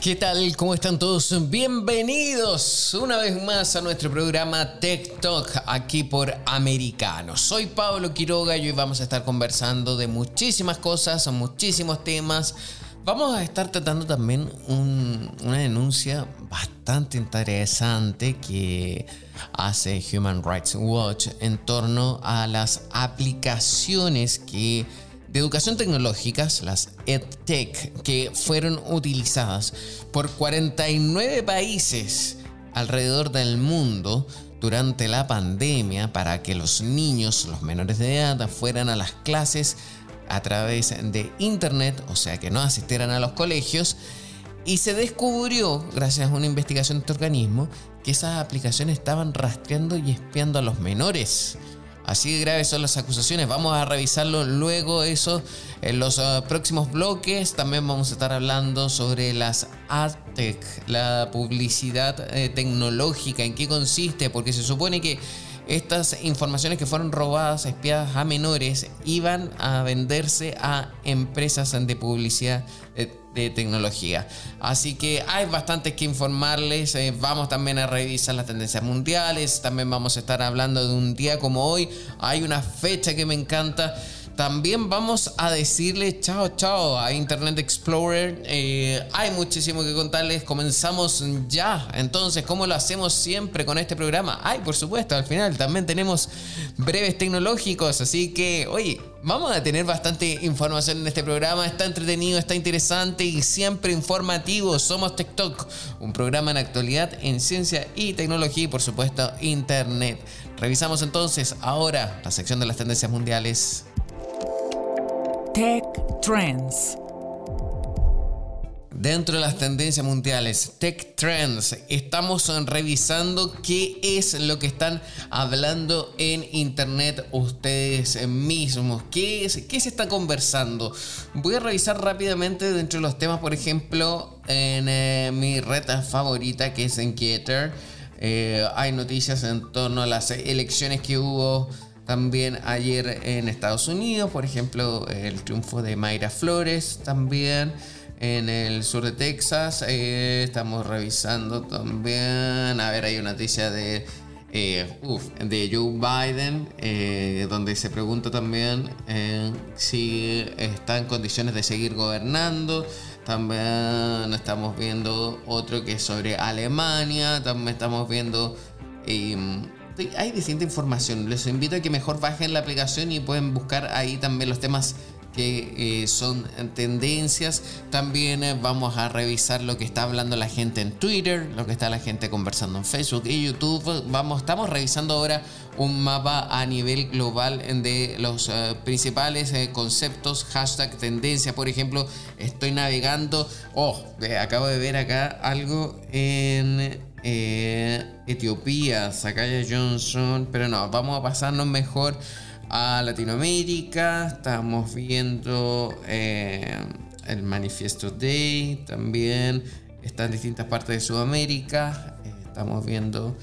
¿Qué tal? ¿Cómo están todos? Bienvenidos una vez más a nuestro programa Tech Talk aquí por Americano. Soy Pablo Quiroga y hoy vamos a estar conversando de muchísimas cosas, muchísimos temas. Vamos a estar tratando también una denuncia bastante interesante que hace Human Rights Watch en torno a las aplicaciones que de educación tecnológicas, las EdTech, que fueron utilizadas por 49 países alrededor del mundo durante la pandemia para que los niños, los menores de edad, fueran a las clases a través de Internet, o sea que no asistieran a los colegios. Y se descubrió, gracias a una investigación de este organismo, que esas aplicaciones estaban rastreando y espiando a los menores. Así de graves son las acusaciones. Vamos a revisarlo luego eso en los ah, próximos bloques. También vamos a estar hablando sobre las AdTech, la publicidad eh, tecnológica, en qué consiste, porque se supone que estas informaciones que fueron robadas, espiadas a menores, iban a venderse a empresas de publicidad eh, de tecnología. Así que hay bastante que informarles. Eh, vamos también a revisar las tendencias mundiales. También vamos a estar hablando de un día como hoy. Hay una fecha que me encanta también vamos a decirle chao chao a Internet Explorer. Eh, hay muchísimo que contarles. Comenzamos ya. Entonces, ¿cómo lo hacemos siempre con este programa? Ay, por supuesto, al final también tenemos breves tecnológicos. Así que, oye, vamos a tener bastante información en este programa. Está entretenido, está interesante y siempre informativo. Somos TikTok, un programa en actualidad en ciencia y tecnología y, por supuesto, Internet. Revisamos entonces ahora la sección de las tendencias mundiales. Tech Trends. Dentro de las tendencias mundiales, Tech Trends, estamos revisando qué es lo que están hablando en Internet ustedes mismos, qué, es, qué se está conversando. Voy a revisar rápidamente dentro de los temas, por ejemplo, en eh, mi red favorita que es en Eh, hay noticias en torno a las elecciones que hubo también ayer en Estados Unidos, por ejemplo, el triunfo de Mayra Flores también. En el sur de Texas eh, estamos revisando también, a ver, hay una noticia de, eh, de Joe Biden, eh, donde se pregunta también si está en condiciones de seguir gobernando. También estamos viendo otro que es sobre Alemania, también estamos viendo hay distinta información. Les invito a que mejor bajen la aplicación y pueden buscar ahí también los temas que eh, son tendencias. También eh, vamos a revisar lo que está hablando la gente en Twitter, lo que está la gente conversando en Facebook y YouTube. Vamos, estamos revisando ahora un mapa a nivel global de los eh, principales conceptos, hashtag tendencia. Por ejemplo, estoy navegando. Oh, acabo de ver acá algo en Etiopía, Sakaya Johnson, pero no, vamos a pasarnos mejor a Latinoamérica. Estamos viendo eh, el Manifiesto Day también. Está en distintas partes de Sudamérica. Eh, estamos viendo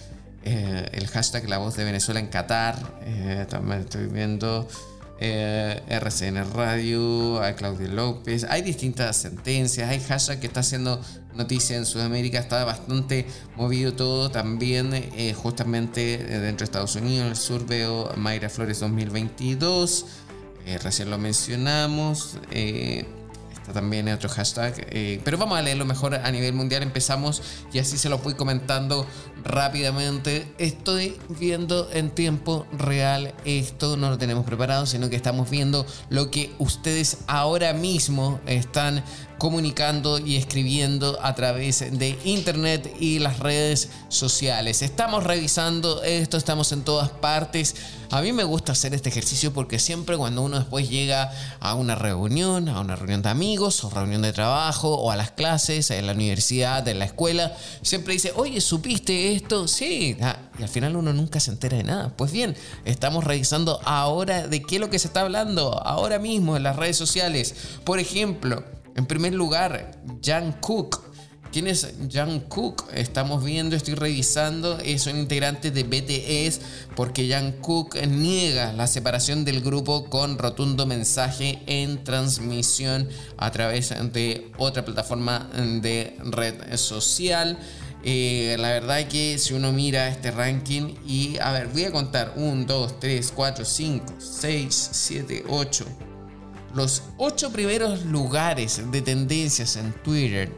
el hashtag La Voz de Venezuela en Qatar. también estoy viendo eh, RCN Radio, hay Claudio López, hay distintas sentencias, hay hashtag que está haciendo noticia en Sudamérica, está bastante movido todo. También, eh, justamente eh, dentro de Estados Unidos, el sur veo Mayra Flores 2022, recién lo mencionamos también otro hashtag. Eh, pero vamos a leerlo mejor a nivel mundial. Empezamos y así se lo voy comentando rápidamente. Estoy viendo en tiempo real esto. No lo tenemos preparado, sino que estamos viendo lo que ustedes ahora mismo están comunicando y escribiendo a través de internet y las redes sociales. Estamos revisando esto, estamos en todas partes. A mí me gusta hacer este ejercicio porque siempre cuando uno después llega a una reunión, a una reunión de amigos o reunión de trabajo o a las clases, en la universidad, en la escuela, siempre dice, oye, ¿supiste esto? Sí, ah, y al final uno nunca se entera de nada. Pues bien, estamos revisando ahora de qué es lo que se está hablando ahora mismo en las redes sociales. Por ejemplo, en primer lugar, Jan Cook ¿Quién es Jan Cook? Estamos viendo, estoy revisando, es un integrante de BTS porque Jan Cook niega la separación del grupo con rotundo mensaje en transmisión a través de otra plataforma de red social. Eh, la verdad que si uno mira este ranking y a ver, voy a contar 1, 2, 3, 4, 5, 6, 7, 8 los ocho primeros lugares de tendencias en Twitter,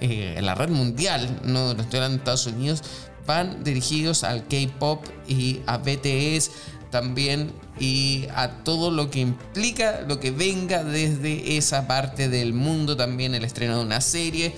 eh, en la red mundial, no, estoy hablando de Estados Unidos, van dirigidos al K-pop y a BTS también y a todo lo que implica lo que venga desde esa parte del mundo, también el estreno de una serie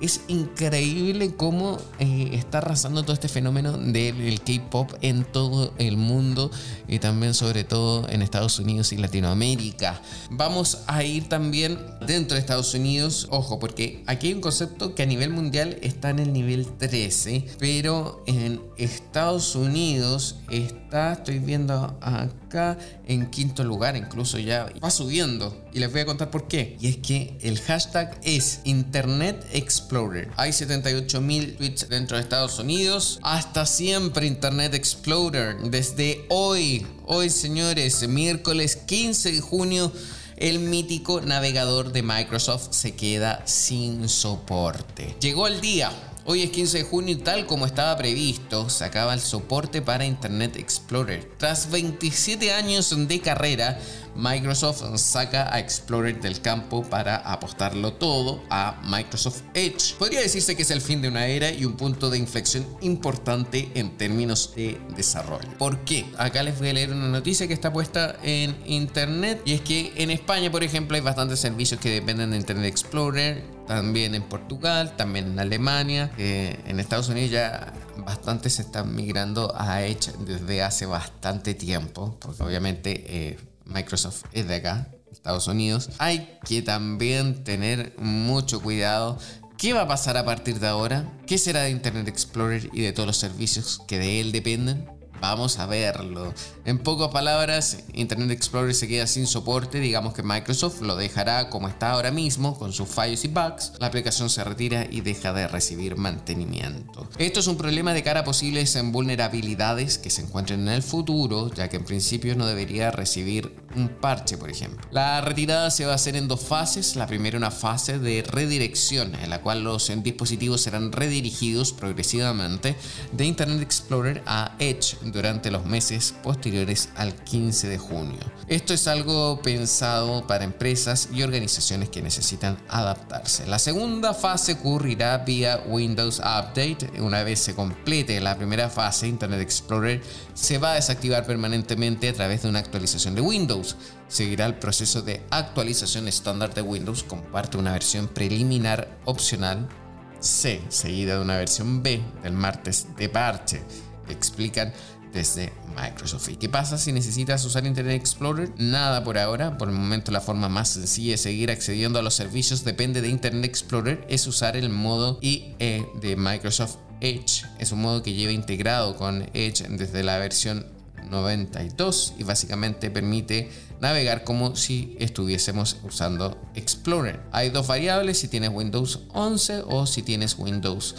es increíble cómo eh, está arrasando todo este fenómeno del K-pop en todo el mundo y también sobre todo en Estados Unidos y Latinoamérica. Vamos a ir también dentro de Estados Unidos, ojo, porque aquí hay un concepto que a nivel mundial está en el nivel 13, pero en Estados Unidos está, estoy viendo acá en quinto lugar, incluso ya va subiendo. Y les voy a contar por qué. Y es que el hashtag es Internet Explorer. Hay 78.000 tweets dentro de Estados Unidos. Hasta siempre Internet Explorer. Desde hoy, hoy señores, miércoles 15 de junio el mítico navegador de Microsoft se queda sin soporte. Llegó el día. Hoy es 15 de junio y tal como estaba previsto, se acaba el soporte para Internet Explorer. Tras 27 años de carrera, Microsoft saca a Explorer del campo para apostarlo todo a Microsoft Edge. Podría decirse que es el fin de una era y un punto de inflexión importante en términos de desarrollo. ¿Por qué? Acá les voy a leer una noticia que está puesta en internet y es que en España, por ejemplo, hay bastantes servicios que dependen de Internet Explorer, también en Portugal, también en Alemania, en Estados Unidos ya bastante se están migrando a Edge desde hace bastante tiempo, porque obviamente eh, Microsoft es de acá, Estados Unidos. Hay que también tener mucho cuidado. ¿Qué va a pasar a partir de ahora? ¿Qué será de Internet Explorer y de todos los servicios que de él dependen? Vamos a verlo. En pocas palabras, Internet Explorer se queda sin soporte, digamos que Microsoft lo dejará como está ahora mismo, con sus fallos y bugs, la aplicación se retira y deja de recibir mantenimiento. Esto es un problema de cara a posibles vulnerabilidades que se encuentren en el futuro, ya que en principio no debería recibir un parche, por ejemplo. La retirada se va a hacer en dos fases. La primera una fase de redirección, en la cual los dispositivos serán redirigidos progresivamente de Internet Explorer a Edge durante los meses posteriores al 15 de junio. Esto es algo pensado para empresas y organizaciones que necesitan adaptarse. La segunda fase ocurrirá vía Windows Update. Una vez se complete la primera fase, Internet Explorer se va a desactivar permanentemente a través de una actualización de Windows. Seguirá el proceso de actualización estándar de Windows como parte de una versión preliminar opcional C, seguida de una versión B del martes de parche. Explican desde Microsoft. ¿Y qué pasa si necesitas usar Internet Explorer? Nada por ahora. Por el momento la forma más sencilla de seguir accediendo a los servicios depende de Internet Explorer es usar el modo IE de Microsoft Edge. Es un modo que lleva integrado con Edge desde la versión 92 y básicamente permite navegar como si estuviésemos usando Explorer. Hay dos variables si tienes Windows 11 o si tienes Windows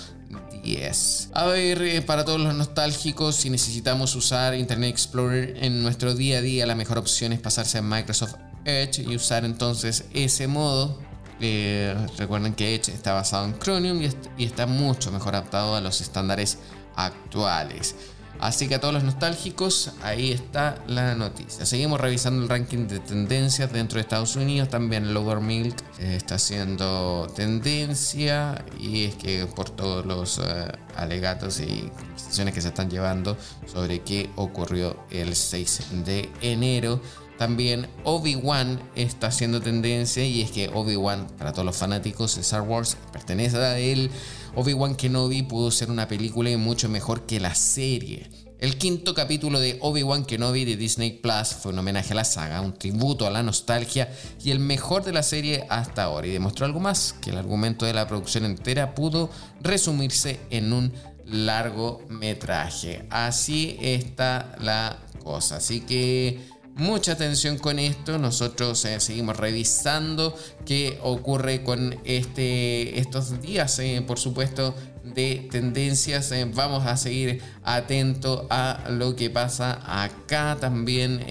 Yes. A ver, eh, para todos los nostálgicos, si necesitamos usar Internet Explorer en nuestro día a día, la mejor opción es pasarse a Microsoft Edge y usar entonces ese modo. Eh, recuerden que Edge está basado en Chromium y está mucho mejor adaptado a los estándares actuales. Así que a todos los nostálgicos, ahí está la noticia. Seguimos revisando el ranking de tendencias dentro de Estados Unidos. También Lower Milk está haciendo tendencia y es que por todos los eh, alegatos y conversaciones que se están llevando sobre qué ocurrió el 6 de enero también Obi-Wan está haciendo tendencia y es que Obi-Wan, para todos los fanáticos de Star Wars, pertenece a él. Obi-Wan Kenobi pudo ser una película y mucho mejor que la serie. El quinto capítulo de Obi-Wan Kenobi de Disney Plus fue un homenaje a la saga, un tributo a la nostalgia y el mejor de la serie hasta ahora y demostró algo más, que el argumento de la producción entera pudo resumirse en un largometraje. Así está la cosa. Así que mucha atención con esto. Nosotros eh, seguimos revisando qué ocurre con este, estos días, eh, por supuesto, de tendencias. Eh, vamos a seguir atentos a lo que pasa acá también.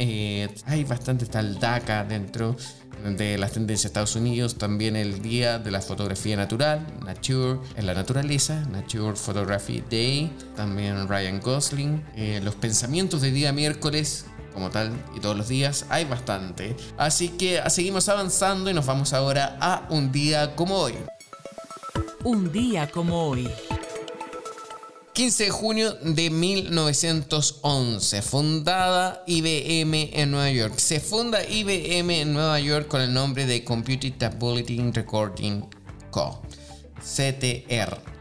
hay bastante tal DACA dentro de las tendencias de Estados Unidos, también el día de la fotografía natural, Nature en la naturaleza, Nature Photography Day, también Ryan Gosling, los pensamientos de día miércoles como tal y todos los días hay bastante. Así que seguimos avanzando y nos vamos ahora a un día como hoy. Un día como hoy. 15 de junio de 1911, fundada IBM en Nueva York. Se funda IBM en Nueva York con el nombre de Computer Tabulating Recording Co. CTR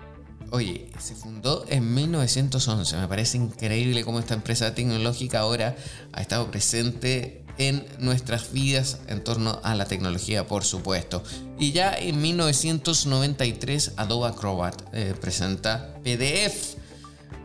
Oye, se fundó en 1911. Me parece increíble cómo esta empresa tecnológica ahora ha estado presente en nuestras vidas en torno a la tecnología, por supuesto. Y ya en 1993 Adobe Acrobat eh, presenta PDF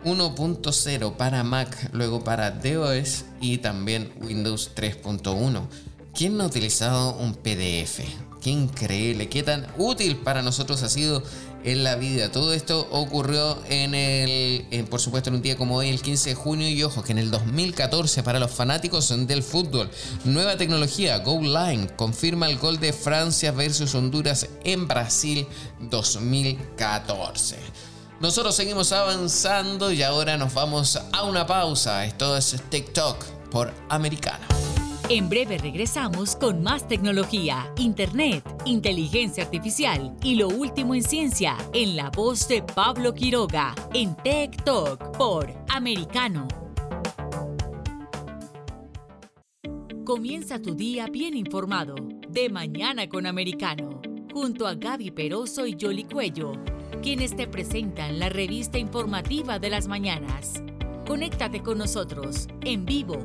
1.0 para Mac, luego para DOS y también Windows 3.1. ¿Quién no ha utilizado un PDF? Qué increíble, qué tan útil para nosotros ha sido en la vida. Todo esto ocurrió en el, por supuesto, en un día como hoy, el 15 de junio. Y ojo, que en el 2014, para los fanáticos del fútbol, nueva tecnología, Go Line, confirma el gol de Francia versus Honduras en Brasil 2014. Nosotros seguimos avanzando y ahora nos vamos a una pausa. Esto es TikTok por Americano. En breve regresamos con más tecnología, internet, inteligencia artificial y lo último en ciencia en la voz de Pablo Quiroga en Tech Talk por Americano. Comienza tu día bien informado de mañana con Americano, junto a Gaby Peroso y Jolly Cuello, quienes te presentan la revista informativa de las mañanas. Conéctate con nosotros en vivo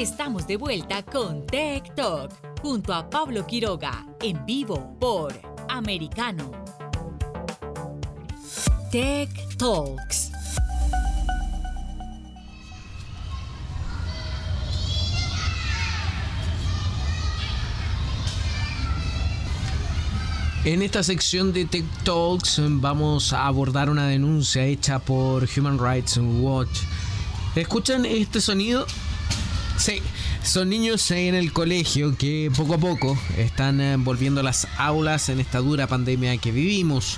Estamos de vuelta con Tech Talk junto a Pablo Quiroga en vivo por Americano. Tech Talks. En esta sección de Tech Talks vamos a abordar una denuncia hecha por Human Rights Watch. ¿Escuchan este sonido? Sí, son niños en el colegio que poco a poco están eh, volviendo a las aulas en esta dura pandemia que vivimos.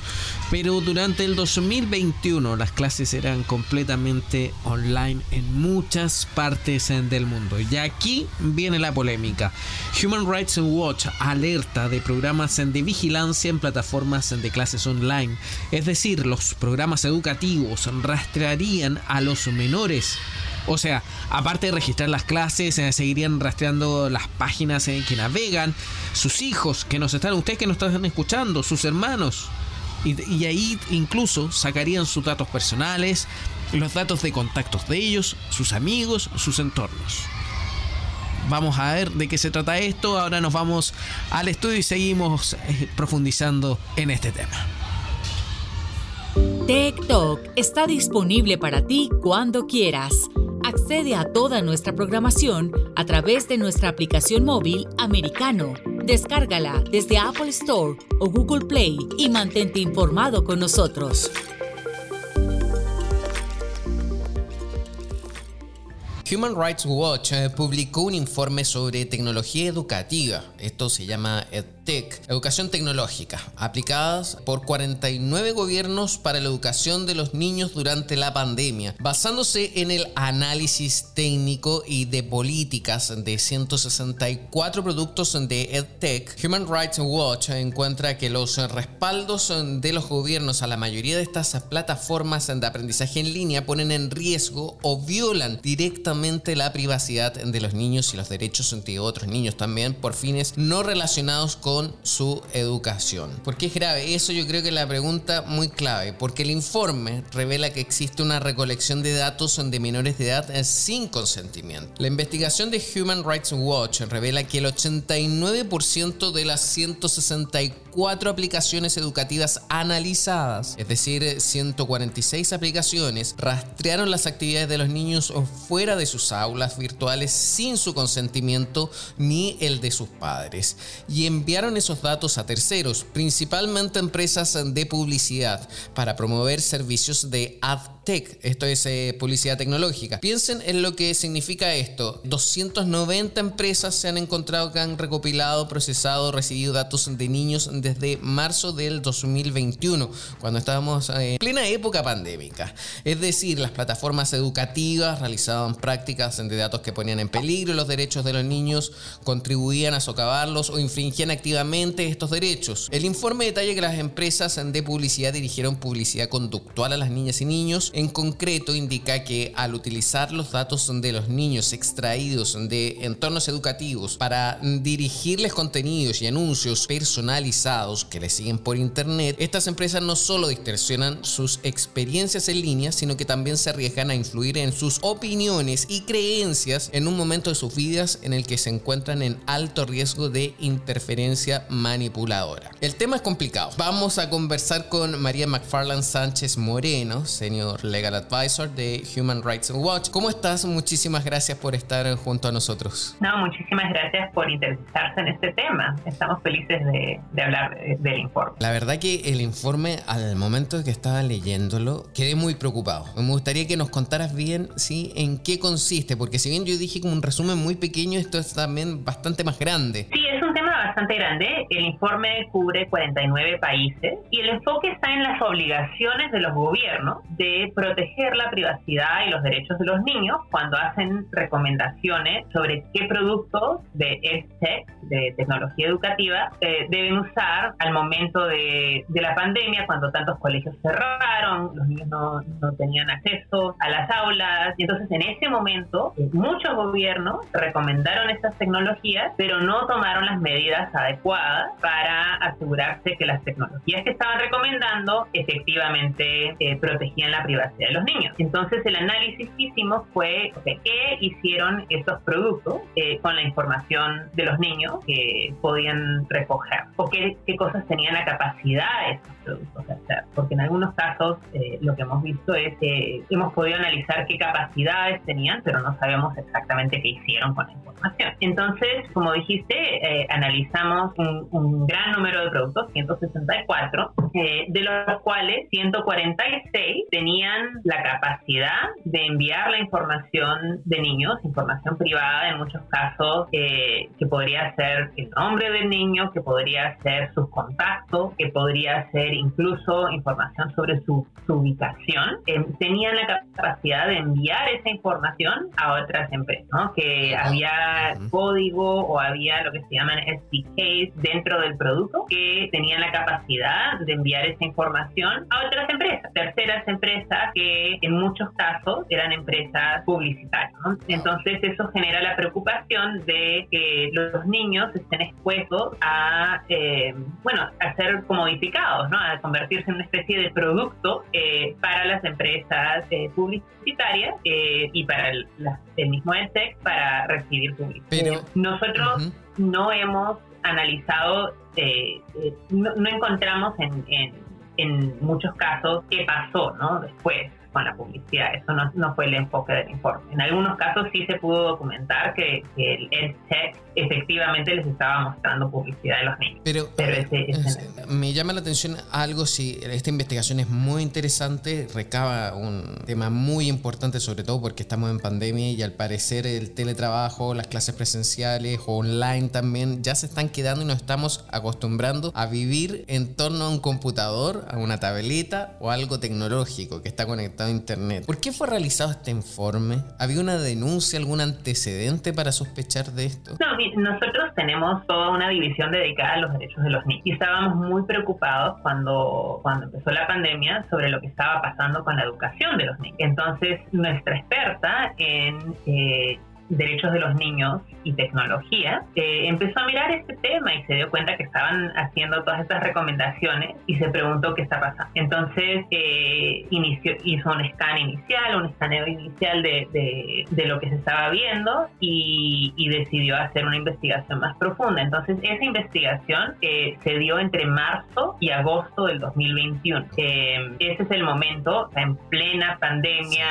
Pero durante el 2021 las clases eran completamente online en muchas partes eh, del mundo. Y aquí viene la polémica. Human Rights Watch alerta de programas eh, de vigilancia en plataformas de clases online. Es decir, los programas educativos rastrearían a los menores o sea, aparte de registrar las clases, eh, seguirían rastreando las páginas en que navegan, sus hijos que nos están, ustedes que nos están escuchando, sus hermanos. Y, ahí incluso sacarían sus datos personales, los datos de contactos de ellos, sus amigos, sus entornos. Vamos a ver de qué se trata esto. Ahora nos vamos al estudio y seguimos eh, profundizando en este tema. TikTok está disponible para ti cuando quieras. Accede a toda nuestra programación a través de nuestra aplicación móvil americano. Descárgala desde Apple Store o Google Play y mantente informado con nosotros. Human Rights Watch eh, publicó un informe sobre tecnología educativa. Esto se llama EdTech, educación tecnológica, aplicadas por 49 gobiernos para la educación de los niños durante la pandemia, basándose en el análisis técnico y de políticas de 164 productos de EdTech. Human Rights Watch encuentra que los respaldos de los gobiernos a la mayoría de estas plataformas de aprendizaje en línea ponen en riesgo o violan directamente la privacidad de los niños y los derechos de otros niños también por fines no relacionados con su educación. ¿Por qué es grave? Eso yo creo que es la pregunta muy clave, porque el informe revela que existe una recolección de datos de menores de edad sin consentimiento. La investigación de Human Rights Watch revela que el 89% de las 164 aplicaciones educativas analizadas, es decir, 146 aplicaciones, rastrearon las actividades de los niños fuera de sus aulas virtuales sin su consentimiento ni el de sus padres y enviaron esos datos a terceros, principalmente empresas de publicidad, para promover servicios de ad Tech, esto es eh, publicidad tecnológica. Piensen en lo que significa esto. 290 empresas se han encontrado que han recopilado, procesado, recibido datos de niños desde marzo del 2021, cuando estábamos en plena época pandémica. Es decir, las plataformas educativas realizaban prácticas de datos que ponían en peligro los derechos de los niños, contribuían a socavarlos o infringían activamente estos derechos. El informe detalla que las empresas de publicidad dirigieron publicidad conductual a las niñas y niños en concreto indica que al utilizar los datos de los niños extraídos de entornos educativos para dirigirles contenidos y anuncios personalizados que les siguen por internet, estas empresas no solo distorsionan sus experiencias en línea, sino que también se arriesgan a influir en sus opiniones y creencias en un momento de sus vidas en el que se encuentran en alto riesgo de interferencia manipuladora. El tema es complicado. Vamos a conversar con María McFarland Sánchez Moreno, señor Legal Advisor de Human Rights Watch. ¿Cómo estás? Muchísimas gracias por estar junto a nosotros. No, muchísimas gracias por interesarse en este tema. Estamos felices de, hablar del informe. La verdad que el informe, al momento que estaba leyéndolo, quedé muy preocupado. Me gustaría que nos contaras bien, ¿sí? En qué consiste, porque si bien yo dije como un resumen muy pequeño, esto es también bastante más grande. Sí, un tema bastante grande. El informe cubre 49 países y el enfoque está en las obligaciones de los gobiernos de proteger la privacidad y los derechos de los niños cuando hacen recomendaciones sobre qué productos de EdTech, de tecnología educativa, eh, deben usar al momento de, de, la pandemia, cuando tantos colegios cerraron, los niños no, no, tenían acceso a las aulas. Y entonces en ese momento eh, muchos gobiernos recomendaron estas tecnologías, pero no tomaron las medidas adecuadas para asegurarse que las tecnologías que estaban recomendando efectivamente eh, protegían la privacidad de los niños. Entonces el análisis que hicimos fue qué hicieron estos productos eh, con la información de los niños que podían recoger o qué, qué cosas tenían la capacidad de estos productos de hacer. Porque en algunos casos eh, lo que hemos visto es que hemos podido analizar qué capacidades tenían, pero no sabemos exactamente qué hicieron con la información. Entonces, como dijiste, eh, analizamos un, gran número de productos, 164, eh, de los cuales 146 tenían la capacidad de enviar la información de niños, información privada en muchos casos, que podría ser el nombre del niño, que podría ser sus contactos, que podría ser incluso información sobre su, ubicación, eh, tenían la capacidad de enviar esa información a otras empresas, ¿no? que había código o había lo que se llaman SDKs dentro del producto que tenían la capacidad de enviar esa información a otras empresas, terceras empresas que en muchos casos eran empresas publicitarias. Entonces eso genera la preocupación de que los niños estén expuestos a, eh, bueno, a ser comodificados, ¿no? a convertirse en una especie de producto eh, para las empresas eh, publicitarias eh, y para el, mismo EdTech para recibir publicidad. Pero, Nosotros no hemos analizado, no, encontramos en, en, en, muchos casos qué pasó ¿no? después con la publicidad. Eso no, no, fue el enfoque del informe. En algunos casos sí se pudo documentar que, el EdTech efectivamente les estaba mostrando publicidad de los niños. Pero, me llama la atención algo, si esta investigación es muy interesante, recaba un tema muy importante, sobre todo porque estamos en pandemia y al parecer el teletrabajo, las clases presenciales o online también ya se están quedando y nos estamos acostumbrando a vivir en torno a un computador, a una tableta o algo tecnológico que está conectado a Internet. ¿Por qué fue realizado este informe? ¿Había una denuncia, algún antecedente para sospechar de esto? No, nosotros tenemos toda una división dedicada a los derechos de los niños y estábamos muy preocupados cuando, cuando empezó la pandemia sobre lo que estaba pasando con la educación de los niños. Entonces, nuestra experta en eh, derechos de los niños y tecnología, eh, empezó a mirar este tema y se dio cuenta que estaban haciendo todas estas recomendaciones y se preguntó qué está pasando. Entonces eh, inició, hizo un scan inicial, un escaneo inicial de, de, lo que se estaba viendo y, y, decidió hacer una investigación más profunda. Entonces esa investigación eh, se dio entre marzo y agosto del 2021. ese es el momento, en plena pandemia,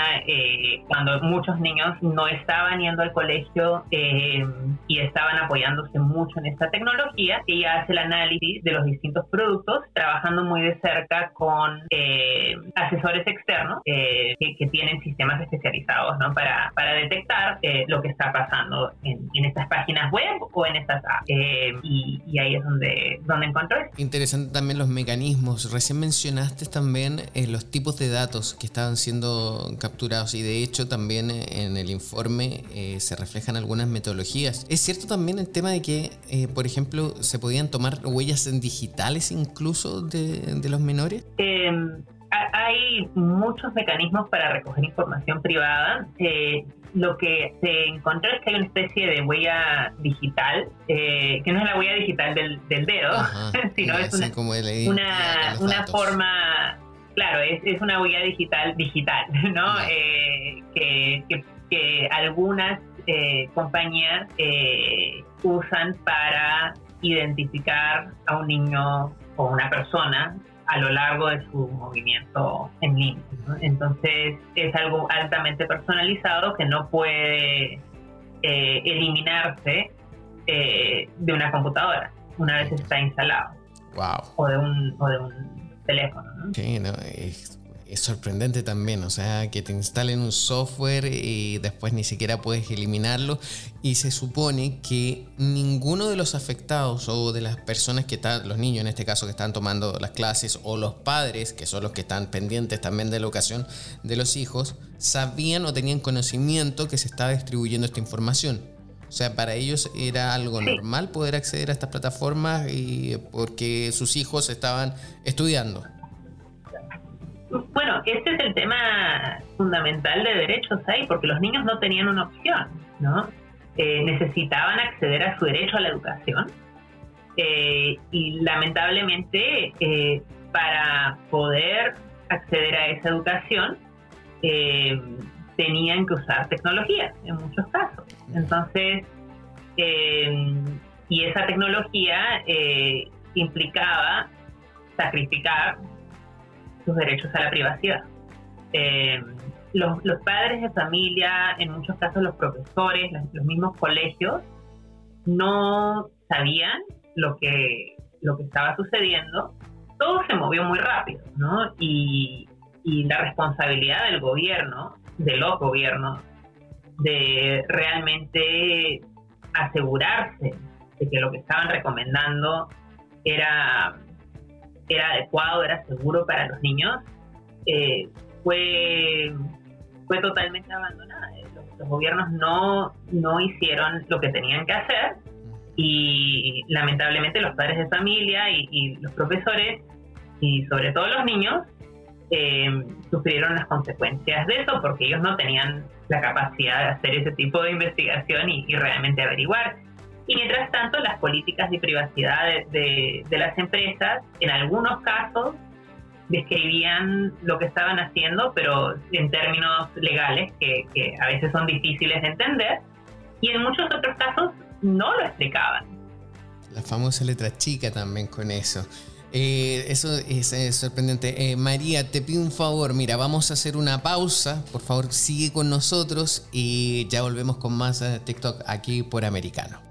cuando muchos niños no estaban yendo al colegio eh, y estaban apoyándose mucho en esta tecnología. Ella hace el análisis de los distintos productos, trabajando muy de cerca con eh, asesores externos eh, que, tienen sistemas especializados ¿no? para, para detectar lo que está pasando en, estas páginas web o en estas apps. Y, ahí es donde, donde encontró Interesante también los mecanismos. Recién mencionaste también los tipos de datos que estaban siendo capturados y de hecho también en el informe se reflejan algunas metodologías. ¿Es cierto también el tema de que, eh, por ejemplo, se podían tomar huellas digitales incluso de, los menores? Em, hay muchos mecanismos para recoger información privada. Eh, lo que se encontró es que hay una especie de huella digital, eh, que no es la huella digital del, dedo, sino es una, una, forma, claro, es, una huella digital digital, ¿no? que, que, algunas eh, compañías eh, usan para identificar a un niño o una persona a lo largo de su movimiento en línea. Entonces es algo altamente personalizado que no puede eh, eliminarse de una computadora una vez está instalado. O de un, o de un teléfono. Sí, no, es sorprendente también, o sea, que te instalen un software y después ni siquiera puedes eliminarlo y se supone que ninguno de los afectados o de las personas que están, los niños en este caso que están tomando las clases o los padres, que son los que están pendientes también de la educación de los hijos, sabían o tenían conocimiento que se estaba distribuyendo esta información. O sea, para ellos era algo normal poder acceder a estas plataformas y porque sus hijos estaban estudiando. Bueno, este es el tema fundamental de derechos ahí, porque los niños no tenían una opción, ¿no? Eh, necesitaban acceder a su derecho a la educación eh, y lamentablemente eh, para poder acceder a esa educación eh, tenían que usar tecnología en muchos casos. Entonces, y esa tecnología implicaba sacrificar sus derechos a la privacidad. Los, los, padres de familia, en muchos casos los profesores, los mismos colegios, no sabían lo que, lo que estaba sucediendo, todo se movió muy rápido, ¿no? Y, la responsabilidad del gobierno, de los gobiernos, de realmente asegurarse de que lo que estaban recomendando era, era adecuado, era seguro para los niños, eh, fue, fue totalmente abandonada. Los, los, gobiernos no, no hicieron lo que tenían que hacer y lamentablemente los padres de familia y, los profesores y sobre todo los niños eh, sufrieron las consecuencias de eso porque ellos no tenían la capacidad de hacer ese tipo de investigación y, realmente averiguar. Y mientras tanto, las políticas de privacidad de, las empresas, en algunos casos, describían lo que estaban haciendo, pero en términos legales que, que a veces son difíciles de entender. Y en muchos otros casos no lo explicaban. La famosa letra chica también con eso. Eh, eso es, sorprendente. Eh, María, te pido un favor. Mira, vamos a hacer una pausa. Por favor, sigue con nosotros y ya volvemos con más eh, TikTok aquí por Americano.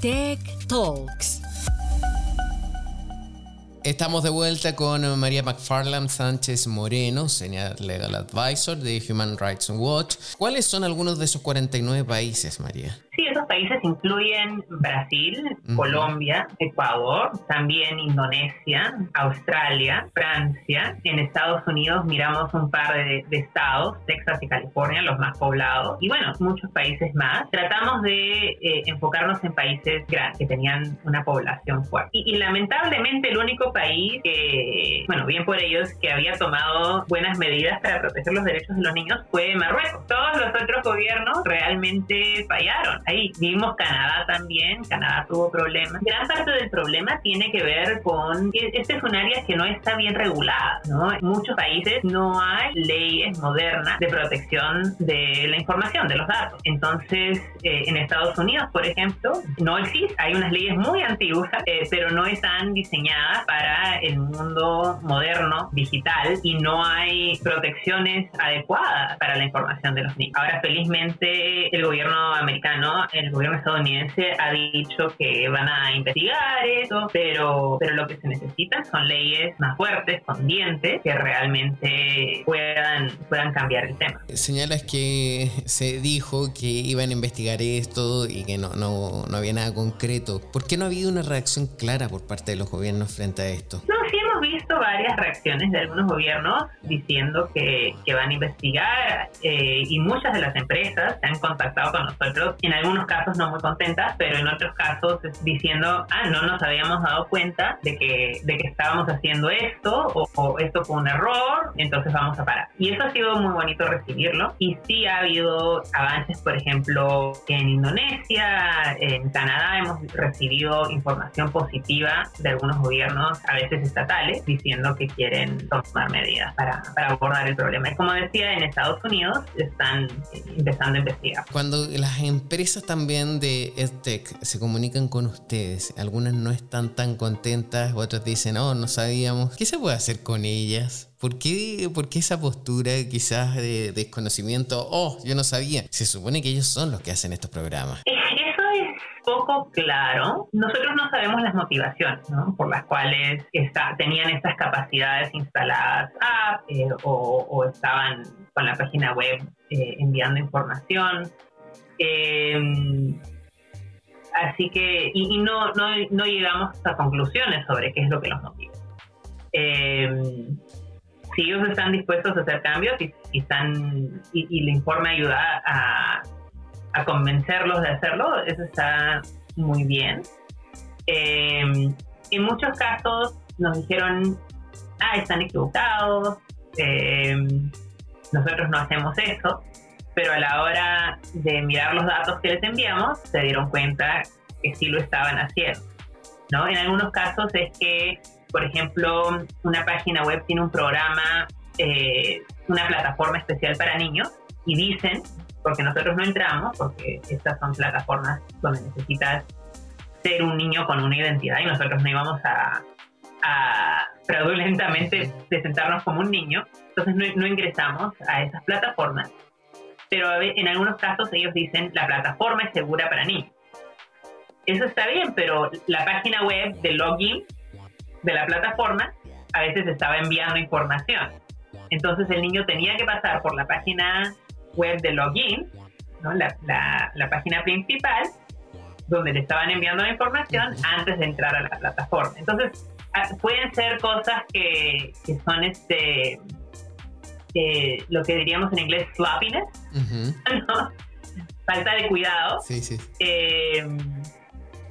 Tech Talks. Estamos de vuelta con María McFarland Sánchez Moreno, Senior Legal Advisor de Human Rights Watch. ¿Cuáles son algunos de esos 49 países, María? Sí, esos países incluyen Brasil, Colombia, Ecuador, también Indonesia, Australia, Francia. En Estados Unidos miramos un par de, estados, Texas y California, los más poblados. Y bueno, muchos países más. Tratamos de eh, enfocarnos en países grandes, que tenían una población fuerte. Y, y, lamentablemente el único país que, bueno, bien por ellos, que había tomado buenas medidas para proteger los derechos de los niños fue Marruecos. Todos los otros gobiernos realmente fallaron ahí. Vimos Canadá también, Canadá tuvo problemas. Gran parte del problema tiene que ver con que este es un área que no está bien regulada, ¿no? En muchos países no hay leyes modernas de protección de la información, de los datos. Entonces, eh, en Estados Unidos, por ejemplo, no existe. Hay unas leyes muy antiguas, eh, pero no están diseñadas para el mundo moderno, digital, y no hay protecciones adecuadas para la información de los niños. Ahora, felizmente, el gobierno americano el gobierno estadounidense ha dicho que van a investigar eso, pero, pero lo que se necesita son leyes más fuertes, con dientes, que realmente puedan, puedan cambiar el tema. Señalas que se dijo que iban a investigar esto y que no, no, no había nada concreto. ¿Por qué no ha habido una reacción clara por parte de los gobiernos frente a esto? No, sí visto varias reacciones de algunos gobiernos diciendo que, que van a investigar eh, y muchas de las empresas se han contactado con nosotros en algunos casos no muy contentas, pero en otros casos diciendo, ah, no nos habíamos dado cuenta de que, de que estábamos haciendo esto o, esto fue un error, entonces vamos a parar. Y eso ha sido muy bonito recibirlo. Y sí ha habido avances, por ejemplo, en Indonesia, en Canadá hemos recibido información positiva de algunos gobiernos, a veces estatales, diciendo que quieren tomar medidas para, para abordar el problema. Y como decía, en Estados Unidos están empezando a investigar. Cuando las empresas también de EdTech se comunican con ustedes. Algunas no están tan contentas, otras dicen, oh, no sabíamos. ¿Qué se puede hacer con ellas? ¿Por qué, ¿Por qué esa postura quizás de desconocimiento? Oh, yo no sabía. Se supone que ellos son los que hacen estos programas es poco claro. Nosotros no sabemos las motivaciones ¿no? por las cuales está, tenían estas capacidades instaladas eh, o, estaban con la página web eh, enviando información. Eh, así que, y, no, no, no, llegamos a conclusiones sobre qué es lo que los motiva. Eh, si ellos están dispuestos a hacer cambios y, están y, el informe ayuda a, a, convencerlos de hacerlo, eso está muy bien. Eh, en muchos casos nos dijeron, ah, están equivocados, nosotros no hacemos eso pero a la hora de mirar los datos que les enviamos, se dieron cuenta que sí lo estaban haciendo. ¿no? En algunos casos es que, por ejemplo, una página web tiene un programa, eh, una plataforma especial para niños y dicen, porque nosotros no entramos, porque estas son plataformas donde necesitas ser un niño con una identidad y nosotros no íbamos a, a fraudulentamente presentarnos como un niño, entonces no, no ingresamos a esas plataformas pero en algunos casos ellos dicen la plataforma es segura para niños. Eso está bien, pero la página web de login de la plataforma a veces estaba enviando información. Entonces el niño tenía que pasar por la página web de login, la, la, página principal, donde le estaban enviando la información antes de entrar a la plataforma. Entonces ah, pueden ser cosas que, que son este lo que diríamos en inglés sloppiness, falta de cuidado. Sí, sí. Eh,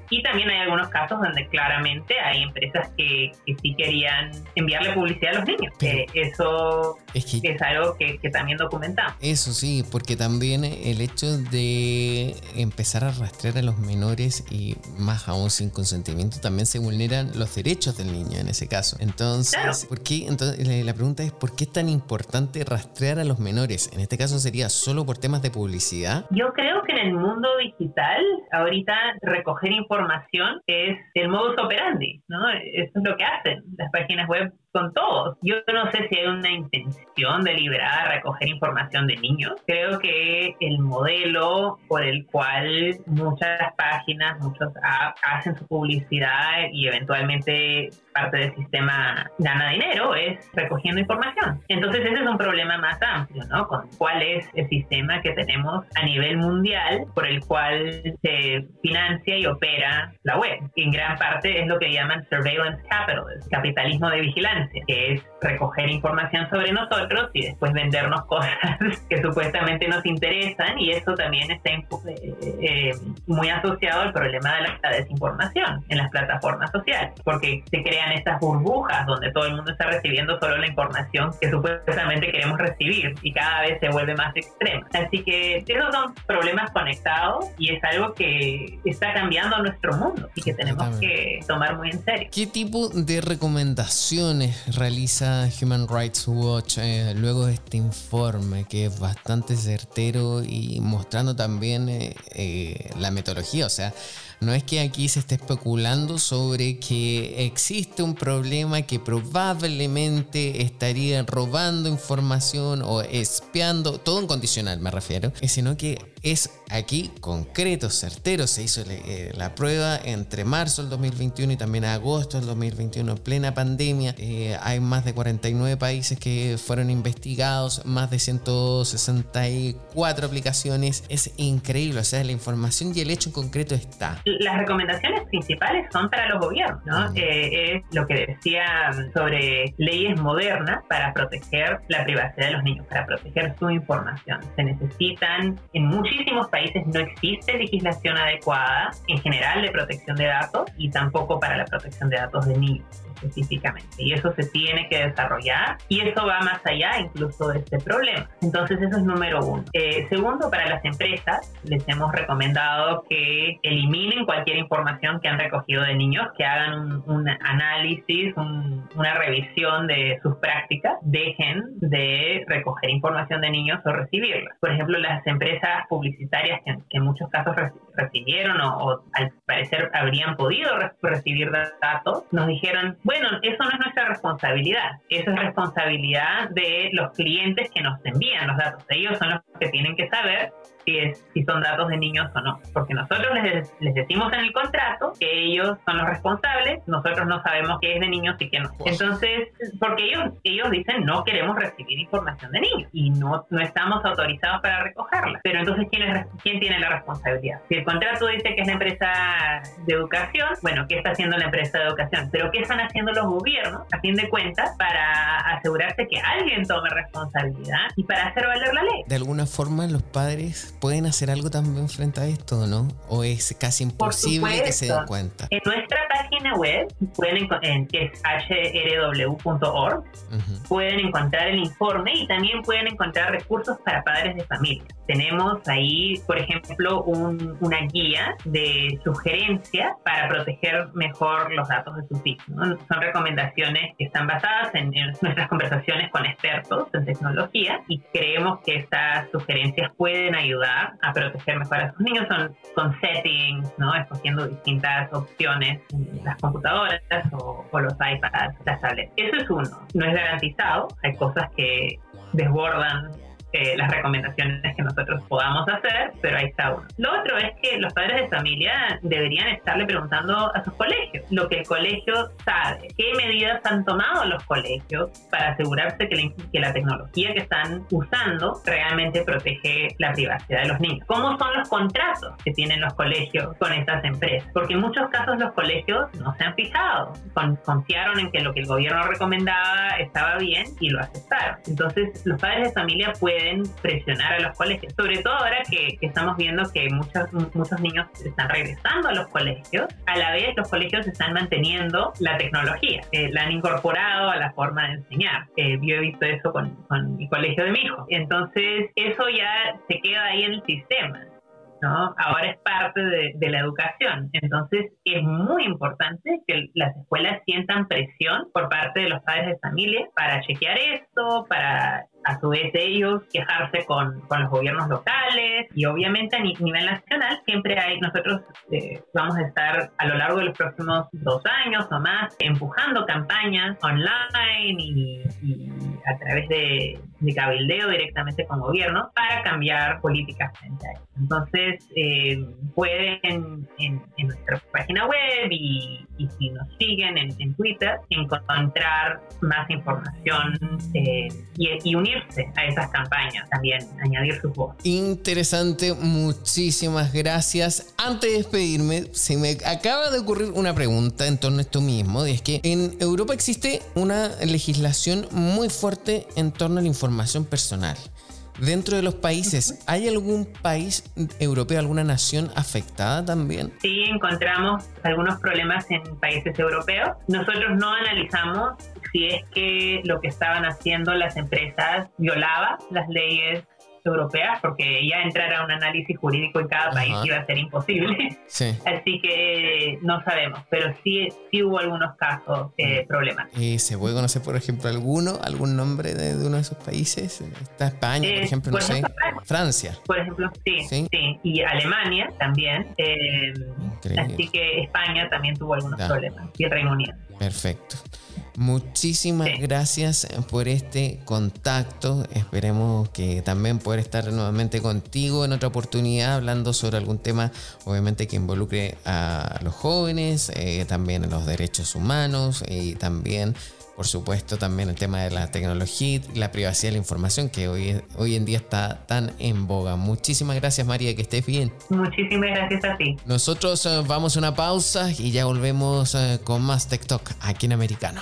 y también hay algunos casos donde claramente hay empresas que, sí querían enviarle publicidad a los niños. eso es, algo que, también documentamos. Eso sí, porque también el hecho de empezar a rastrear a los menores y más aún sin consentimiento también se vulneran los derechos del niño en ese caso. Entonces, ¿por qué? Entonces la pregunta es ¿por qué es tan importante rastrear a los menores? En este caso sería solo por temas de publicidad. Yo creo que en el mundo digital ahorita recoger información información es el modus operandi, ¿no? Eso es lo que hacen las páginas web con todos. Yo no sé si hay una intención deliberada de recoger información de niños. Creo que el modelo por el cual muchas páginas, muchos apps hacen su publicidad y eventualmente parte del sistema gana dinero es recogiendo información. Entonces ese es un problema más amplio, ¿no? Con cuál es el sistema que tenemos a nivel mundial por el cual se financia y opera la web. En gran parte es lo que llaman surveillance capitalism, capitalismo de vigilancia, que es recoger información sobre nosotros y después vendernos cosas que supuestamente nos interesan y eso también está eh, eh, muy asociado al problema de la desinformación en las plataformas sociales, porque se crean estas burbujas donde todo el mundo está recibiendo solo la información que supuestamente queremos recibir y cada vez se vuelve más extrema. Así que esos son problemas conectados y es algo que está cambiando nuestro mundo y que tenemos que tomar muy en serio. ¿Qué tipo de recomendaciones realiza Human Rights Watch eh, luego de este informe que es bastante certero y mostrando también eh, eh, la metodología? O sea, no es que aquí se esté especulando sobre que existe un problema que probablemente estaría robando información o espiando, todo en condicional me refiero, sino que es aquí concreto, certero. Se hizo eh, la prueba entre marzo del 2021 y también agosto del 2021, plena pandemia. Eh, hay más de 49 países que fueron investigados, más de 164 aplicaciones. Es increíble, o sea, la información y el hecho concreto está. Las recomendaciones principales son para los gobiernos, ¿no? Eh, es lo que decía sobre leyes modernas para proteger la privacidad de los niños, para proteger su información. Se necesitan en muchos muchísimos países no existe legislación adecuada en general de protección de datos y tampoco para la protección de datos de niños específicamente. Y eso se tiene que desarrollar y eso va más allá incluso de este problema. Entonces eso es número uno. Eh, segundo, para las empresas les hemos recomendado que eliminen cualquier información que han recogido de niños, que hagan un, análisis, una revisión de sus prácticas, dejen de recoger información de niños o recibirla. Por ejemplo, las empresas publicitarias que, en muchos casos recibieron o, al parecer habrían podido recibir datos, nos dijeron, bueno, eso no es nuestra responsabilidad, eso es responsabilidad de los clientes que nos envían los datos. Ellos son los que tienen que saber si, es, si son datos de niños o no. Porque nosotros les, les, decimos en el contrato que ellos son los responsables, nosotros no sabemos qué es de niños y qué no. Entonces, porque ellos, ellos dicen no queremos recibir información de niños y no, no estamos autorizados para recogerla. Pero entonces, ¿quién, es, ¿quién tiene la responsabilidad? Si el contrato dice que es la empresa de educación, bueno, ¿qué está haciendo la empresa de educación? Pero ¿qué están haciendo los gobiernos, a fin de cuentas, para asegurarse que alguien tome responsabilidad y para hacer valer la ley? De alguna forma, los padres pueden hacer algo también frente a esto, ¿no? ¿O es casi imposible que se den cuenta? En nuestra página web, pueden, en, que es hrw.org, pueden encontrar el informe y también pueden encontrar recursos para padres de familia. Tenemos ahí, por ejemplo, una guía de sugerencias para proteger mejor los datos de sus hijos. Son recomendaciones que están basadas en, nuestras conversaciones con expertos en tecnología y creemos que estas sugerencias pueden ayudar a proteger mejor a sus niños. Son con settings, ¿no? escogiendo distintas opciones en las computadoras o, o los iPads, las tablets. Eso es uno. No es garantizado. Hay cosas que desbordan las recomendaciones que nosotros podamos hacer, pero ahí está uno. Lo otro es que los padres de familia deberían estarle preguntando a sus colegios lo que el colegio sabe, qué medidas han tomado los colegios para asegurarse que la, que la tecnología que están usando realmente protege la privacidad de los niños. ¿Cómo son los contratos que tienen los colegios con estas empresas? Porque en muchos casos los colegios no se han fijado, confiaron en que lo que el gobierno recomendaba estaba bien y lo aceptaron. Entonces los padres de familia pueden presionar a los colegios, sobre todo ahora que, estamos viendo que muchos, muchos niños están regresando a los colegios, a la vez los colegios están manteniendo la tecnología, eh, la han incorporado a la forma de enseñar. Eh, yo he visto eso con, con el colegio de mi hijo. Entonces, eso ya se queda ahí en el sistema ¿no? Ahora es parte de, de la educación. Entonces es muy importante que las escuelas sientan presión por parte de los padres de familia para chequear esto, para a su vez ellos quejarse con, con, los gobiernos locales y obviamente a nivel nacional siempre hay, nosotros eh, vamos a estar a lo largo de los próximos dos años o más empujando campañas online y, a través de, de, cabildeo directamente con gobierno para cambiar políticas. Entonces eh, pueden en, en, nuestra página web y, y si nos siguen en, en, Twitter encontrar más información eh, y, y unir a esas campañas también, añadir su voz. Interesante, muchísimas gracias. Antes de despedirme, se me acaba de ocurrir una pregunta en torno a esto mismo, y es que en Europa existe una legislación muy fuerte en torno a la información personal. Dentro de los países, ¿hay algún país europeo, alguna nación afectada también? Sí, encontramos algunos problemas en países europeos. Nosotros no analizamos si es que lo que estaban haciendo las empresas violaba las leyes europeas, porque ya entrar a un análisis jurídico en cada país iba a ser imposible. Así que no sabemos, pero sí, sí hubo algunos casos eh, mm. problemas. ¿Y ¿Se puede conocer, por ejemplo, alguno, algún nombre de, uno de esos países? Está España, por eh, ejemplo, no sé. Francia. Por ejemplo, sí, sí, Y Alemania también. Eh, así que España también tuvo algunos problemas. Y el Reino Unido. Perfecto. Muchísimas gracias por este contacto. Esperemos que también poder estar nuevamente contigo en otra oportunidad hablando sobre algún tema, obviamente que involucre a los jóvenes, eh, también los derechos humanos y también, por supuesto, también el tema de la tecnología y la privacidad de la información que hoy, hoy en día está tan en boga. Muchísimas gracias María, que estés bien. Muchísimas gracias a ti. Nosotros eh, vamos a una pausa y ya volvemos eh, con más TikTok aquí en Americano.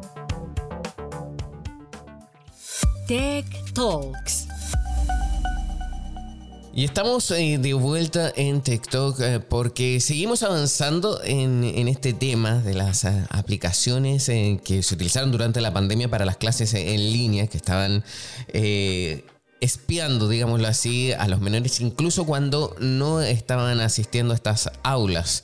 Tech Talks. Y estamos eh, de vuelta en TikTok eh, porque seguimos avanzando en, este tema de las eh, aplicaciones que se utilizaron durante la pandemia para las clases en línea que estaban espiando, digámoslo así, a los menores, incluso cuando no estaban asistiendo a estas aulas.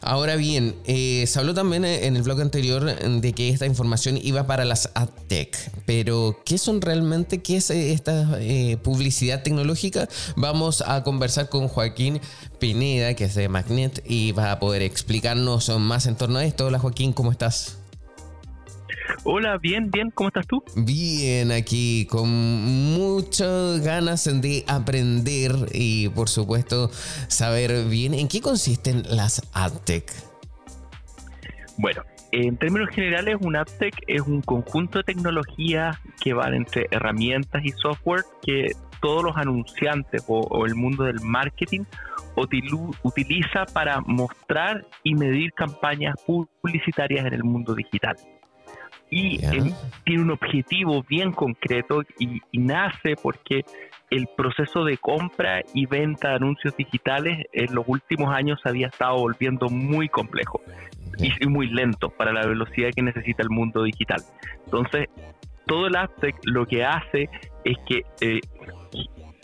Ahora bien, eh, se habló también en el blog anterior de que esta información iba para las AdTech, pero ¿qué son realmente? ¿Qué es eh, esta eh, publicidad tecnológica? Vamos a conversar con Joaquín Pineda, que es de Magnet, y va a poder explicarnos más en torno a esto. Hola Joaquín, ¿cómo estás? Hola, bien, bien, ¿cómo estás tú? Bien, aquí con muchas ganas de aprender y por supuesto saber bien en qué consisten las AdTech. Bueno, en términos generales, un AdTech es un conjunto de tecnologías que van entre herramientas y software que todos los anunciantes o, el mundo del marketing utiliza para mostrar y medir campañas publicitarias en el mundo digital y tiene un objetivo bien concreto y, nace porque el proceso de compra y venta de anuncios digitales en los últimos años había estado volviendo muy complejo y, muy lento para la velocidad que necesita el mundo digital. Entonces, todo el AdTech lo que hace es que eh,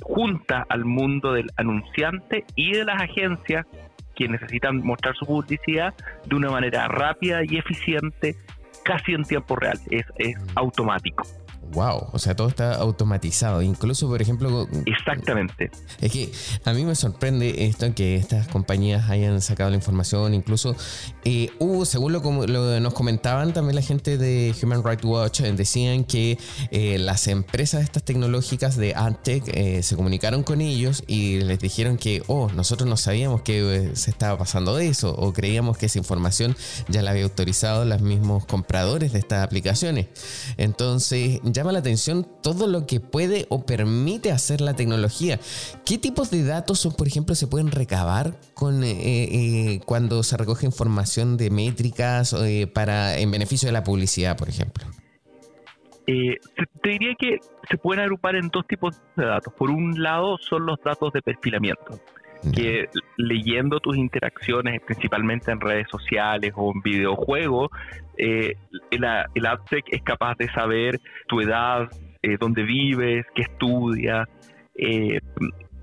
junta al mundo del anunciante y de las agencias que necesitan mostrar su publicidad de una manera rápida y eficiente casi en tiempo real, es, es automático. Wow, o sea, todo está automatizado. Incluso, por ejemplo. Exactamente. Es que a mí me sorprende esto que estas compañías hayan sacado la información. Incluso eh, hubo, según lo, lo, nos comentaban también la gente de Human Rights Watch, eh, decían que eh, las empresas estas tecnológicas de AdTech se comunicaron con ellos y les dijeron que, oh, nosotros no sabíamos que se estaba pasando eso o creíamos que esa información ya la había autorizado los mismos compradores de estas aplicaciones. Entonces, llama la atención todo lo que puede o permite hacer la tecnología. ¿Qué tipos de datos, por ejemplo, se pueden recabar con, eh, eh, cuando se recoge información de métricas eh, para en beneficio de la publicidad, por ejemplo? te diría que se pueden agrupar en dos tipos de datos. Por un lado son los datos de perfilamiento que leyendo tus interacciones, principalmente en redes sociales o en videojuegos, eh, el, el es capaz de saber tu edad, eh, dónde vives, qué estudias, eh,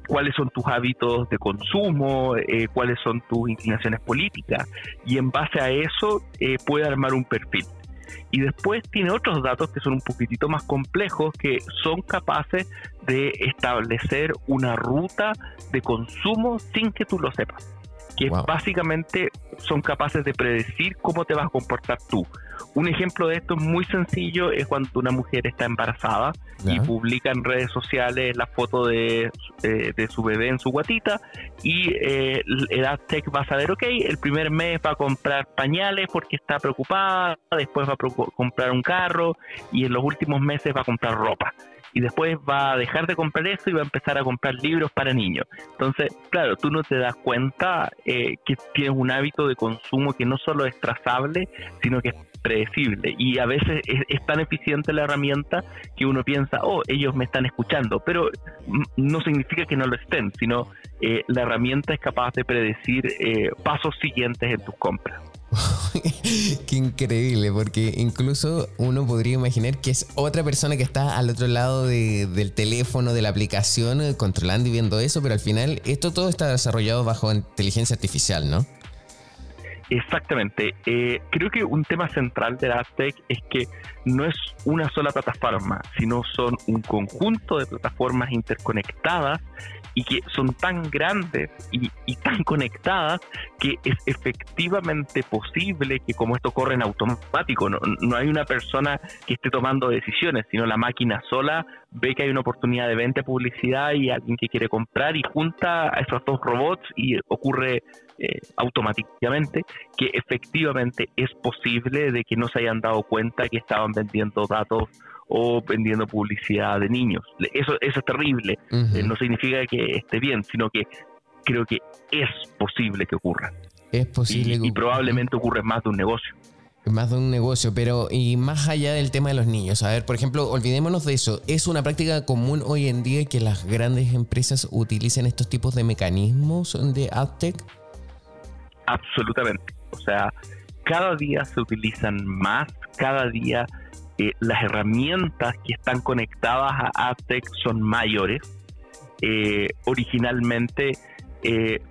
cuáles son tus hábitos de consumo, cuáles son tus inclinaciones políticas, y en base a eso puede armar un perfil. Y después tiene otros datos que son un poquitito más complejos, que son capaces de establecer una ruta de consumo sin que tú lo sepas que básicamente son capaces de predecir cómo te vas a comportar tú. Un ejemplo de esto muy sencillo es cuando una mujer está embarazada y publica en redes sociales la foto de, de, su bebé en su guatita y eh, el AdTech va a saber, ok, el primer mes va a comprar pañales porque está preocupada, después va a comprar un carro y en los últimos meses va a comprar ropa y después va a dejar de comprar eso y va a empezar a comprar libros para niños. Entonces, claro, tú no te das cuenta eh, que tienes un hábito de consumo que no solo es trazable, sino que es predecible. Y a veces es, tan eficiente la herramienta que uno piensa, oh, ellos me están escuchando, pero no significa que no lo estén, sino eh, la herramienta es capaz de predecir eh, pasos siguientes en tus compras. Qué increíble, porque incluso uno podría imaginar que es otra persona que está al otro lado del teléfono, de la aplicación, eh, controlando y viendo eso, pero al final esto todo está desarrollado bajo inteligencia artificial, ¿no? Exactamente. Eh, creo que un tema central de la Aztec es que no es una sola plataforma, sino son un conjunto de plataformas interconectadas y que son tan grandes y, tan conectadas que es efectivamente posible que como esto corre en automático, no, no, hay una persona que esté tomando decisiones, sino la máquina sola ve que hay una oportunidad de venta, publicidad y alguien que quiere comprar y junta a esos dos robots y ocurre eh, automáticamente que efectivamente es posible de que no se hayan dado cuenta que estaban vendiendo datos o vendiendo publicidad de niños. Eso, eso es terrible. Eh, no significa que esté bien, sino que creo que es posible que ocurra. Es posible. Y, y probablemente ocurre más de un negocio. Más de un negocio, pero y más allá del tema de los niños. A ver, por ejemplo, olvidémonos de eso. ¿Es una práctica común hoy en día que las grandes empresas utilicen estos tipos de mecanismos de AdTech? Absolutamente. O sea, cada día se utilizan más, cada día eh, las herramientas que están conectadas a AdTech son mayores. Eh, originalmente eh,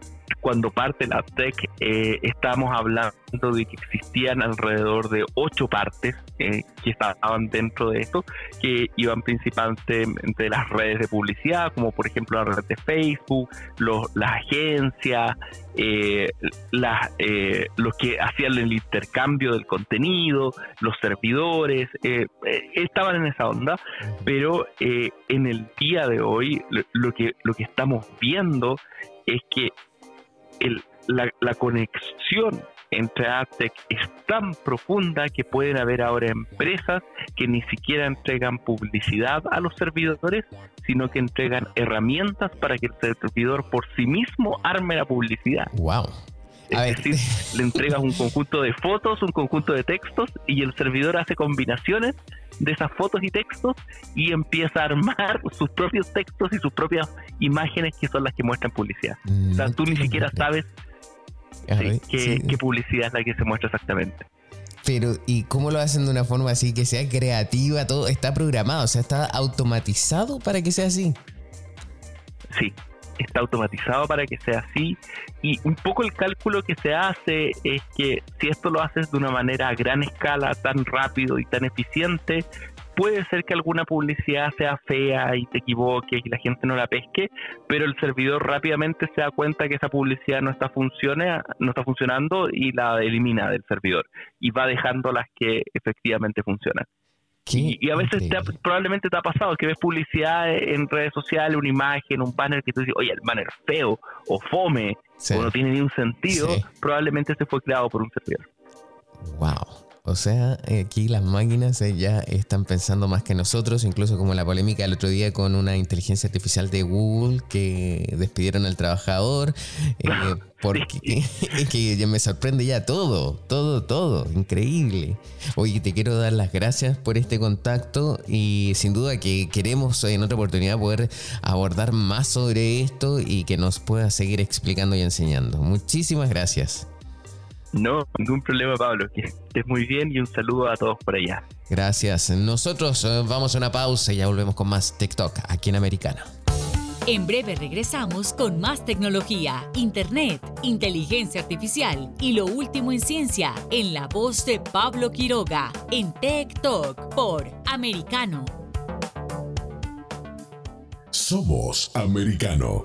cuando parte la TEC, eh, estábamos hablando de que existían alrededor de ocho partes eh, que estaban dentro de esto, que iban principalmente de las redes de publicidad, como por ejemplo la red de Facebook, los, las agencias, eh, las, eh, los que hacían el intercambio del contenido, los servidores, estaban en esa onda, pero en el día de hoy lo que, lo que estamos viendo es que el, la, conexión entre AdTech es tan profunda que pueden haber ahora empresas que ni siquiera entregan publicidad a los servidores, sino que entregan herramientas para que el servidor por sí mismo arme la publicidad. Wow. Es decir, le entregas un conjunto de fotos, un conjunto de textos y el servidor hace combinaciones de esas fotos y textos y empieza a armar sus propios textos y sus propias imágenes que son las que muestran publicidad. o sea, tú ni siquiera sabes qué, publicidad es la que se muestra exactamente. Pero, ¿y cómo lo hacen de una forma así que sea creativa? Todo está programado, o sea, está automatizado para que sea así. Sí, está automatizado para que sea así y un poco el cálculo que se hace es que si esto lo haces de una manera a gran escala, tan rápido y tan eficiente, puede ser que alguna publicidad sea fea y te equivoques y la gente no la pesque, pero el servidor rápidamente se da cuenta que esa publicidad no está, no está funcionando y la elimina del servidor y va dejando las que efectivamente funcionan. Y, a veces probablemente te ha pasado que ves publicidad en redes sociales, una imagen, un banner que tú dices, oye, el banner feo o fome o no tiene ni un sentido, probablemente se fue creado por un servidor. Wow. O sea, aquí las máquinas eh, ya están pensando más que nosotros, incluso como la polémica el otro día con una inteligencia artificial de Google que despidieron al trabajador, eh, porque que me sorprende ya todo, todo, todo, increíble. Oye, te quiero dar las gracias por este contacto y sin duda que queremos en otra oportunidad poder abordar más sobre esto y que nos puedas seguir explicando y enseñando. Muchísimas gracias. No, ningún problema, Pablo. Que estés muy bien y un saludo a todos por allá. Gracias. Nosotros eh, vamos a una pausa y ya volvemos con más TikTok aquí en Americana. En breve regresamos con más tecnología, internet, inteligencia artificial y lo último en ciencia en la voz de Pablo Quiroga en TikTok por Americano. Somos Americano.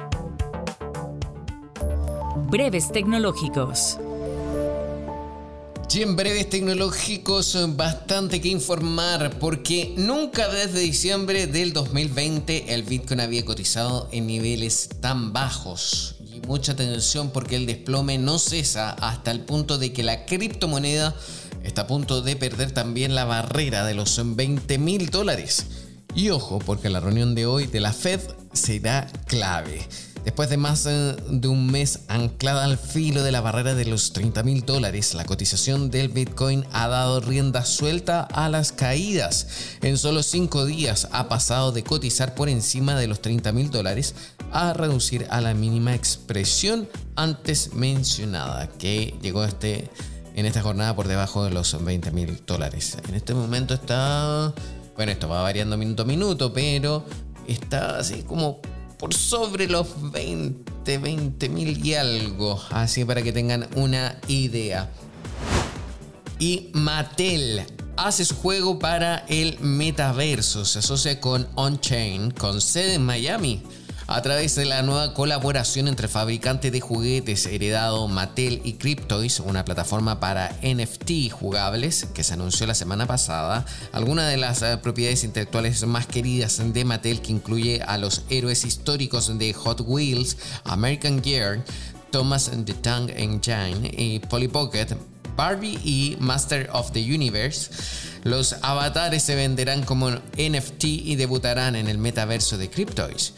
Breves tecnológicos. Y en breves tecnológicos, bastante que informar, porque nunca desde diciembre del 2020 el Bitcoin había cotizado en niveles tan bajos. Y mucha atención porque el desplome no cesa hasta el punto de que la criptomoneda está a punto de perder también la barrera de los 20 mil dólares. Y ojo, porque la reunión de hoy de la Fed será clave. Después de más eh, de un mes anclada al filo de la barrera de los 30 mil dólares, la cotización del Bitcoin ha dado rienda suelta a las caídas. En solo 5 días ha pasado de cotizar por encima de los 30 mil dólares a reducir a la mínima expresión antes mencionada, que llegó este, en esta jornada por debajo de los 20 mil dólares. En este momento está... Bueno, esto va variando minuto a minuto, pero está así como por sobre los 20, 20 mil y algo. Así para que tengan una idea. Y Mattel hace su juego para el metaverso. Se asocia con OnChain, con sede en Miami a través de la nueva colaboración entre fabricantes de juguetes heredado Mattel y Cryptoys, una plataforma para NFT jugables que se anunció la semana pasada. Algunas de las eh, propiedades intelectuales más queridas de Mattel que incluye a los héroes históricos de Hot Wheels, American Gear, Thomas the Tank Engine y Polly Pocket, Barbie y Master of the Universe. Los avatares se venderán como NFT y debutarán en el metaverso de Cryptoys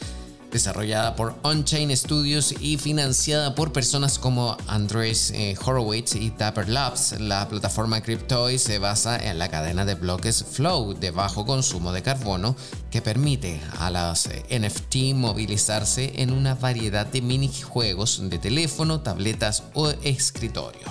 desarrollada por Unchained Studios y financiada por personas como Andrés eh, Horowitz y Dapper Labs. La plataforma Cryptoy se basa en la cadena de bloques Flow de bajo consumo de carbono que permite a las eh, NFT movilizarse en una variedad de minijuegos de teléfono, tabletas o escritorio.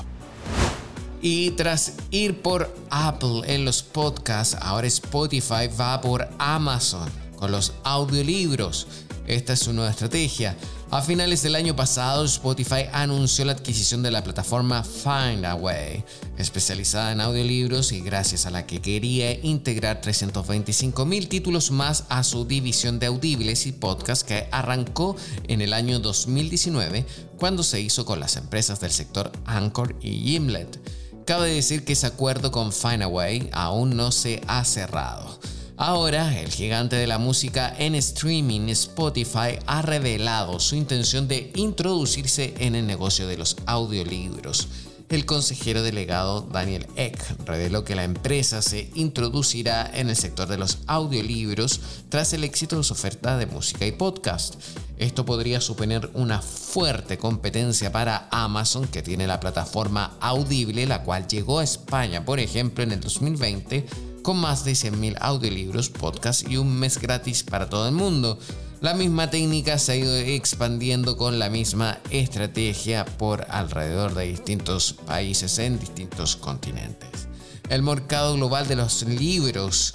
Y tras ir por Apple en los podcasts, ahora Spotify va por Amazon con los audiolibros. Esta es su nueva estrategia. A finales del año pasado, Spotify anunció la adquisición de la plataforma Findaway, especializada en audiolibros y gracias a la que quería integrar 325 mil títulos más a su división de audibles y podcast que arrancó en el año 2019 cuando se hizo con las empresas del sector Anchor y Gimlet. Cabe decir que ese acuerdo con Findaway aún no se ha cerrado. Ahora, el gigante de la música en streaming Spotify ha revelado su intención de introducirse en el negocio de los audiolibros. El consejero delegado Daniel Eck reveló que la empresa se introducirá en el sector de los audiolibros tras el éxito de su oferta de música y podcast. Esto podría suponer una fuerte competencia para Amazon, que tiene la plataforma Audible, la cual llegó a España, por ejemplo, en el 2020 con más de 100.000 audiolibros, podcasts y un mes gratis para todo el mundo. La misma técnica se ha ido expandiendo con la misma estrategia por alrededor de distintos países en distintos continentes. El mercado global de los libros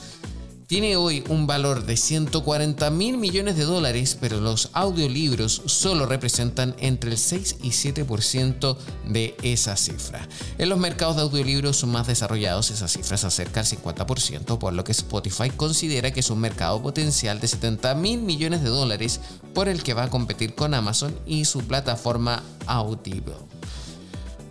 tiene hoy un valor de 140 mil millones de dólares, pero los audiolibros solo representan entre el 6 y 7% de esa cifra. En los mercados de audiolibros más desarrollados, esa cifra se acerca al 50%, por lo que Spotify considera que es un mercado potencial de 70 mil millones de dólares por el que va a competir con Amazon y su plataforma Audible.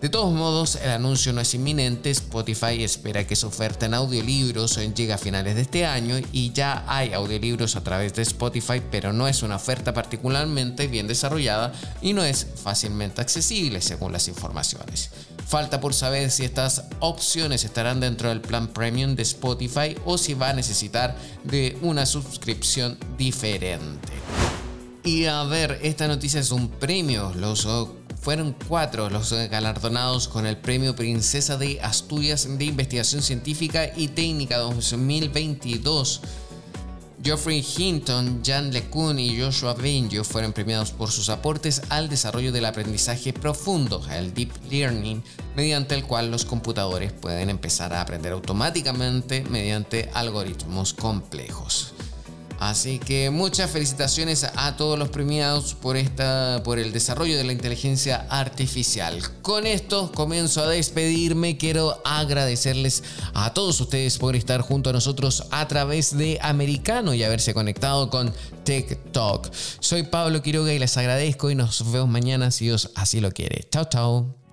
De todos modos, el anuncio no es inminente, Spotify espera que su oferta en audiolibros llegue a finales de este año y ya hay audiolibros a través de Spotify, pero no es una oferta particularmente bien desarrollada y no es fácilmente accesible según las informaciones. Falta por saber si estas opciones estarán dentro del plan premium de Spotify o si va a necesitar de una suscripción diferente. Y a ver, esta noticia es un premio. Los fueron cuatro los galardonados con el Premio Princesa de Asturias de Investigación Científica y Técnica 2022. Geoffrey Hinton, Jan LeCun y Joshua Bengio fueron premiados por sus aportes al desarrollo del aprendizaje profundo, el Deep Learning, mediante el cual los computadores pueden empezar a aprender automáticamente mediante algoritmos complejos. Así que muchas felicitaciones a todos los premiados por, esta, por el desarrollo de la inteligencia artificial. Con esto comienzo a despedirme. Quiero agradecerles a todos ustedes por estar junto a nosotros a través de Americano y haberse conectado con Talk. Soy Pablo Quiroga y les agradezco y nos vemos mañana si Dios así lo quiere. Chao, chao.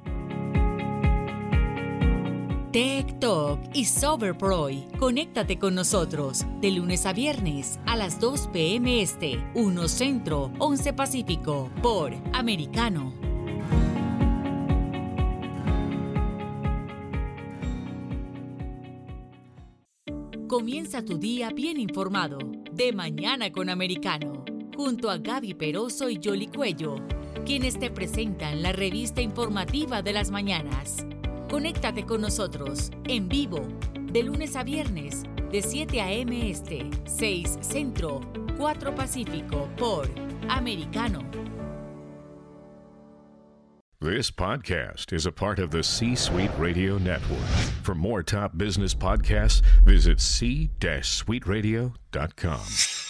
Tech Talk y Soberproy. Conéctate con nosotros de lunes a viernes a las 2 p.m. Este, 1 Centro, 11 Pacífico, por Americano. Comienza tu día bien informado. De mañana con Americano. Junto a Gaby Peroso y Jolly Cuello, quienes te presentan la revista informativa de las mañanas. Conéctate con nosotros en vivo de lunes a viernes de 7 a.m. Este, 6 Centro, 4 Pacífico por Americano. This podcast is a part of the C Suite Radio Network. For more top business podcasts, visit c-suiteradio.com.